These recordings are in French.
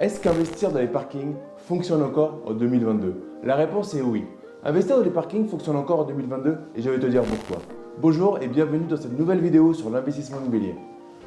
Est-ce qu'investir dans les parkings fonctionne encore en 2022 La réponse est oui. Investir dans les parkings fonctionne encore en 2022 et je vais te dire pourquoi. Bonjour et bienvenue dans cette nouvelle vidéo sur l'investissement immobilier.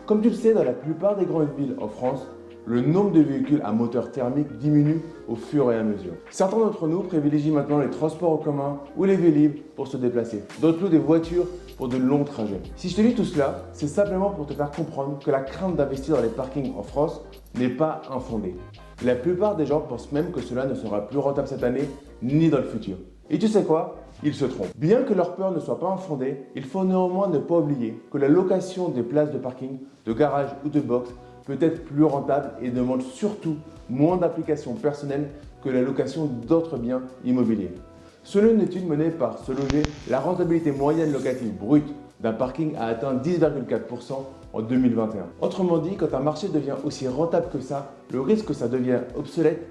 Comme tu le sais, dans la plupart des grandes villes en France, le nombre de véhicules à moteur thermique diminue au fur et à mesure. Certains d'entre nous privilégient maintenant les transports en commun ou les vélib pour se déplacer. D'autres louent des voitures pour de longs trajets. Si je te dis tout cela, c'est simplement pour te faire comprendre que la crainte d'investir dans les parkings en France n'est pas infondée. La plupart des gens pensent même que cela ne sera plus rentable cette année ni dans le futur. Et tu sais quoi? Ils se trompent. Bien que leur peur ne soit pas infondée, il faut néanmoins ne pas oublier que la location des places de parking, de garage ou de box peut être plus rentable et demande surtout moins d'applications personnelles que la location d'autres biens immobiliers. Selon une étude menée par Se Loger, la rentabilité moyenne locative brute d'un parking a atteint 10,4% en 2021. Autrement dit, quand un marché devient aussi rentable que ça, le risque que ça devienne obsolète,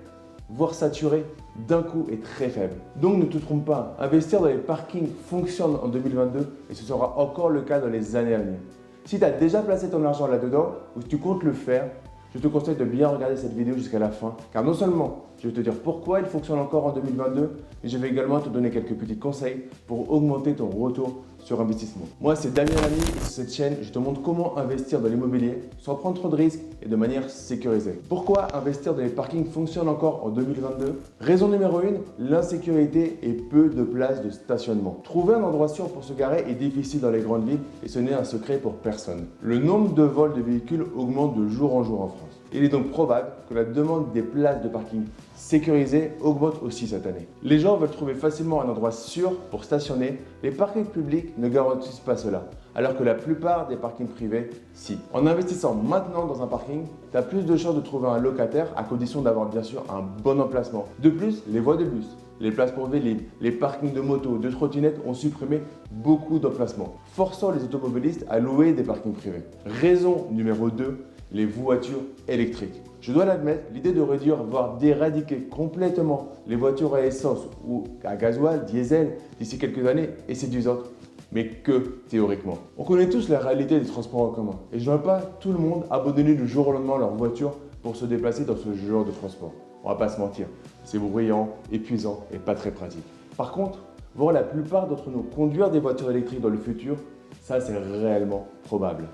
voire saturé, d'un coup est très faible. Donc ne te trompe pas, investir dans les parkings fonctionne en 2022 et ce sera encore le cas dans les années à venir. Si tu as déjà placé ton argent là-dedans ou si tu comptes le faire, je te conseille de bien regarder cette vidéo jusqu'à la fin, car non seulement je vais te dire pourquoi il fonctionne encore en 2022, mais je vais également te donner quelques petits conseils pour augmenter ton retour sur investissement. Moi, c'est Damien Lamy et sur cette chaîne, je te montre comment investir dans l'immobilier sans prendre trop de risques et de manière sécurisée. Pourquoi investir dans les parkings fonctionne encore en 2022 Raison numéro 1, l'insécurité et peu de places de stationnement. Trouver un endroit sûr pour se garer est difficile dans les grandes villes et ce n'est un secret pour personne. Le nombre de vols de véhicules augmente de jour en jour en France. Il est donc probable que la demande des places de parking sécurisées augmente aussi cette année. Les gens veulent trouver facilement un endroit sûr pour stationner. Les parkings publics ne garantissent pas cela, alors que la plupart des parkings privés, si. En investissant maintenant dans un parking, tu as plus de chances de trouver un locataire à condition d'avoir bien sûr un bon emplacement. De plus, les voies de bus, les places pour vélib, les parkings de motos, de trottinettes ont supprimé beaucoup d'emplacements, forçant les automobilistes à louer des parkings privés. Raison numéro 2, les voitures électriques. Je dois l'admettre, l'idée de réduire, voire d'éradiquer complètement les voitures à essence ou à gasoil, diesel, d'ici quelques années est séduisante, mais que théoriquement. On connaît tous la réalité des transports en commun, et je ne veux pas tout le monde abandonner du jour au lendemain leur voiture pour se déplacer dans ce genre de transport. On va pas se mentir, c'est bruyant, épuisant et pas très pratique. Par contre, voir la plupart d'entre nous conduire des voitures électriques dans le futur, ça c'est réellement probable.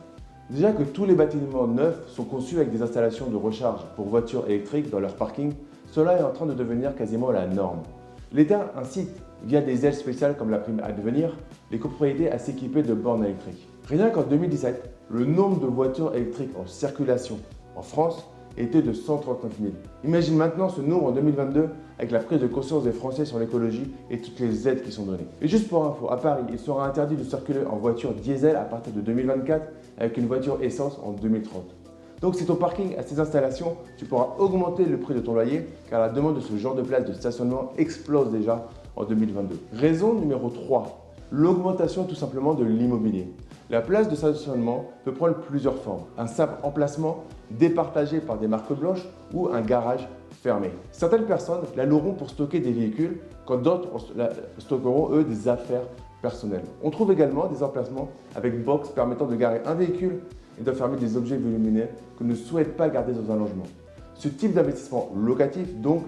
Déjà que tous les bâtiments neufs sont conçus avec des installations de recharge pour voitures électriques dans leur parking, cela est en train de devenir quasiment la norme. L'État incite, via des aides spéciales comme la prime à devenir, les copropriétés à s'équiper de bornes électriques. Rien qu'en 2017, le nombre de voitures électriques en circulation en France était de 139 000. Imagine maintenant ce nombre en 2022 avec la prise de conscience des Français sur l'écologie et toutes les aides qui sont données. Et juste pour info, à Paris, il sera interdit de circuler en voiture diesel à partir de 2024 avec une voiture essence en 2030. Donc si ton parking a ces installations, tu pourras augmenter le prix de ton loyer car la demande de ce genre de place de stationnement explose déjà en 2022. Raison numéro 3, l'augmentation tout simplement de l'immobilier. La place de stationnement peut prendre plusieurs formes. Un simple emplacement départagé par des marques blanches ou un garage fermé. Certaines personnes la loueront pour stocker des véhicules quand d'autres stockeront eux des affaires personnelles. On trouve également des emplacements avec box permettant de garer un véhicule et de fermer des objets volumineux que ne souhaitent pas garder dans un logement. Ce type d'investissement locatif donc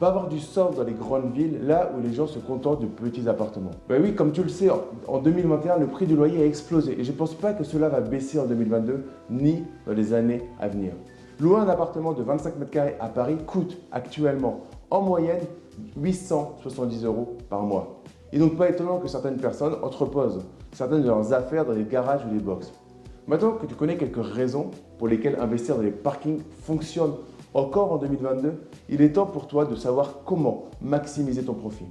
va avoir du sens dans les grandes villes, là où les gens se contentent de petits appartements. Ben oui, comme tu le sais, en 2021, le prix du loyer a explosé et je ne pense pas que cela va baisser en 2022 ni dans les années à venir. Louer un appartement de 25 mètres carrés à Paris coûte actuellement en moyenne 870 euros par mois. N'est donc pas étonnant que certaines personnes entreposent certaines de leurs affaires dans les garages ou les box. Maintenant que tu connais quelques raisons pour lesquelles investir dans les parkings fonctionne encore en 2022, il est temps pour toi de savoir comment maximiser ton profit.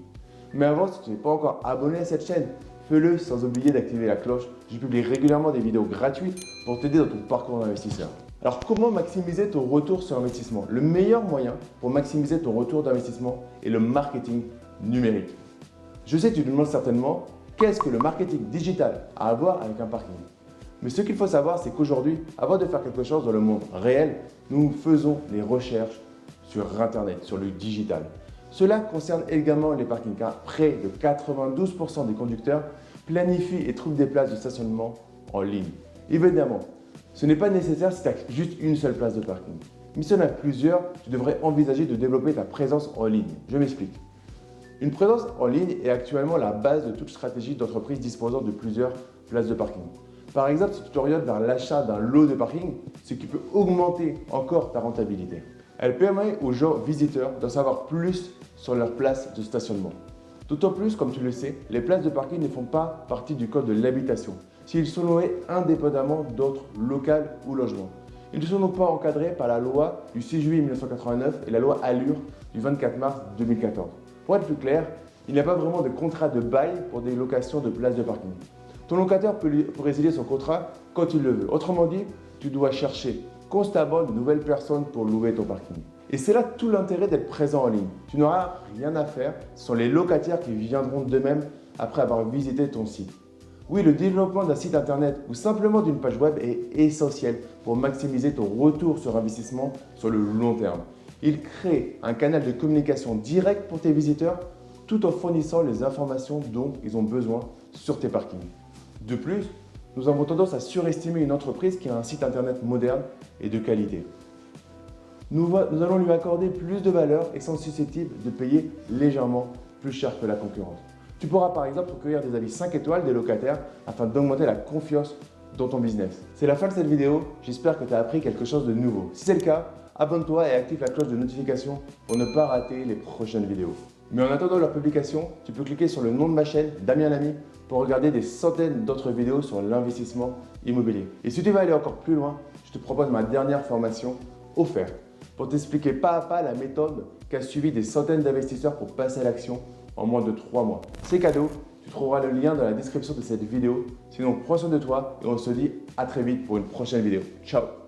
Mais avant, si tu n'es pas encore abonné à cette chaîne, fais-le sans oublier d'activer la cloche. Je publie régulièrement des vidéos gratuites pour t'aider dans ton parcours d'investisseur. Alors comment maximiser ton retour sur investissement? Le meilleur moyen pour maximiser ton retour d'investissement est le marketing numérique. Je sais que tu te demandes certainement qu'est-ce que le marketing digital a à voir avec un parking? Mais ce qu'il faut savoir, c'est qu'aujourd'hui, avant de faire quelque chose dans le monde réel, nous faisons les recherches sur Internet, sur le digital. Cela concerne également les parkings car près de 92% des conducteurs planifient et trouvent des places de stationnement en ligne. Évidemment, ce n'est pas nécessaire si tu as juste une seule place de parking. Mais si on a plusieurs, tu devrais envisager de développer ta présence en ligne. Je m'explique. Une présence en ligne est actuellement la base de toute stratégie d'entreprise disposant de plusieurs places de parking. Par exemple, si tu vers l'achat d'un lot de parking, ce qui peut augmenter encore ta rentabilité. Elle permet aux gens visiteurs d'en savoir plus sur leur place de stationnement. D'autant plus, comme tu le sais, les places de parking ne font pas partie du code de l'habitation, s'ils sont loués indépendamment d'autres locales ou logements. Ils ne sont donc pas encadrés par la loi du 6 juillet 1989 et la loi Allure du 24 mars 2014. Pour être plus clair, il n'y a pas vraiment de contrat de bail pour des locations de places de parking. Ton locataire peut, résilier son contrat quand il le veut. Autrement dit, tu dois chercher constamment de nouvelles personnes pour louer ton parking. Et c'est là tout l'intérêt d'être présent en ligne. Tu n'auras rien à faire, ce sont les locataires qui viendront d'eux-mêmes après avoir visité ton site. Oui, le développement d'un site internet ou simplement d'une page web est essentiel pour maximiser ton retour sur investissement sur le long terme. Il crée un canal de communication direct pour tes visiteurs tout en fournissant les informations dont ils ont besoin sur tes parkings. De plus, nous avons tendance à surestimer une entreprise qui a un site internet moderne et de qualité. Nous, allons lui accorder plus de valeur et sont susceptibles de payer légèrement plus cher que la concurrence. Tu pourras par exemple recueillir des avis 5 étoiles des locataires afin d'augmenter la confiance dans ton business. C'est la fin de cette vidéo, j'espère que tu as appris quelque chose de nouveau. Si c'est le cas, abonne-toi et active la cloche de notification pour ne pas rater les prochaines vidéos. Mais en attendant leur publication, tu peux cliquer sur le nom de ma chaîne, Damien Lamy, pour regarder des centaines d'autres vidéos sur l'investissement immobilier. Et si tu veux aller encore plus loin, je te propose ma dernière formation offerte pour t'expliquer pas à pas la méthode qu'a suivi des centaines d'investisseurs pour passer à l'action en moins de 3 mois. C'est cadeau, tu trouveras le lien dans la description de cette vidéo. Sinon, prends soin de toi et on se dit à très vite pour une prochaine vidéo. Ciao